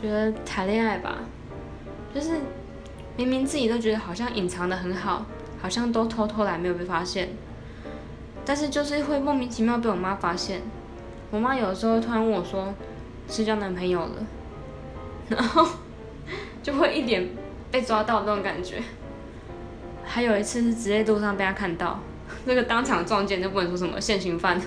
觉得谈恋爱吧，就是明明自己都觉得好像隐藏的很好，好像都偷偷来没有被发现，但是就是会莫名其妙被我妈发现。我妈有时候突然问我说：“是交男朋友了？” 然后就会一点被抓到那种感觉。还有一次是直接路上被他看到，那个当场撞见就不能说什么现行犯。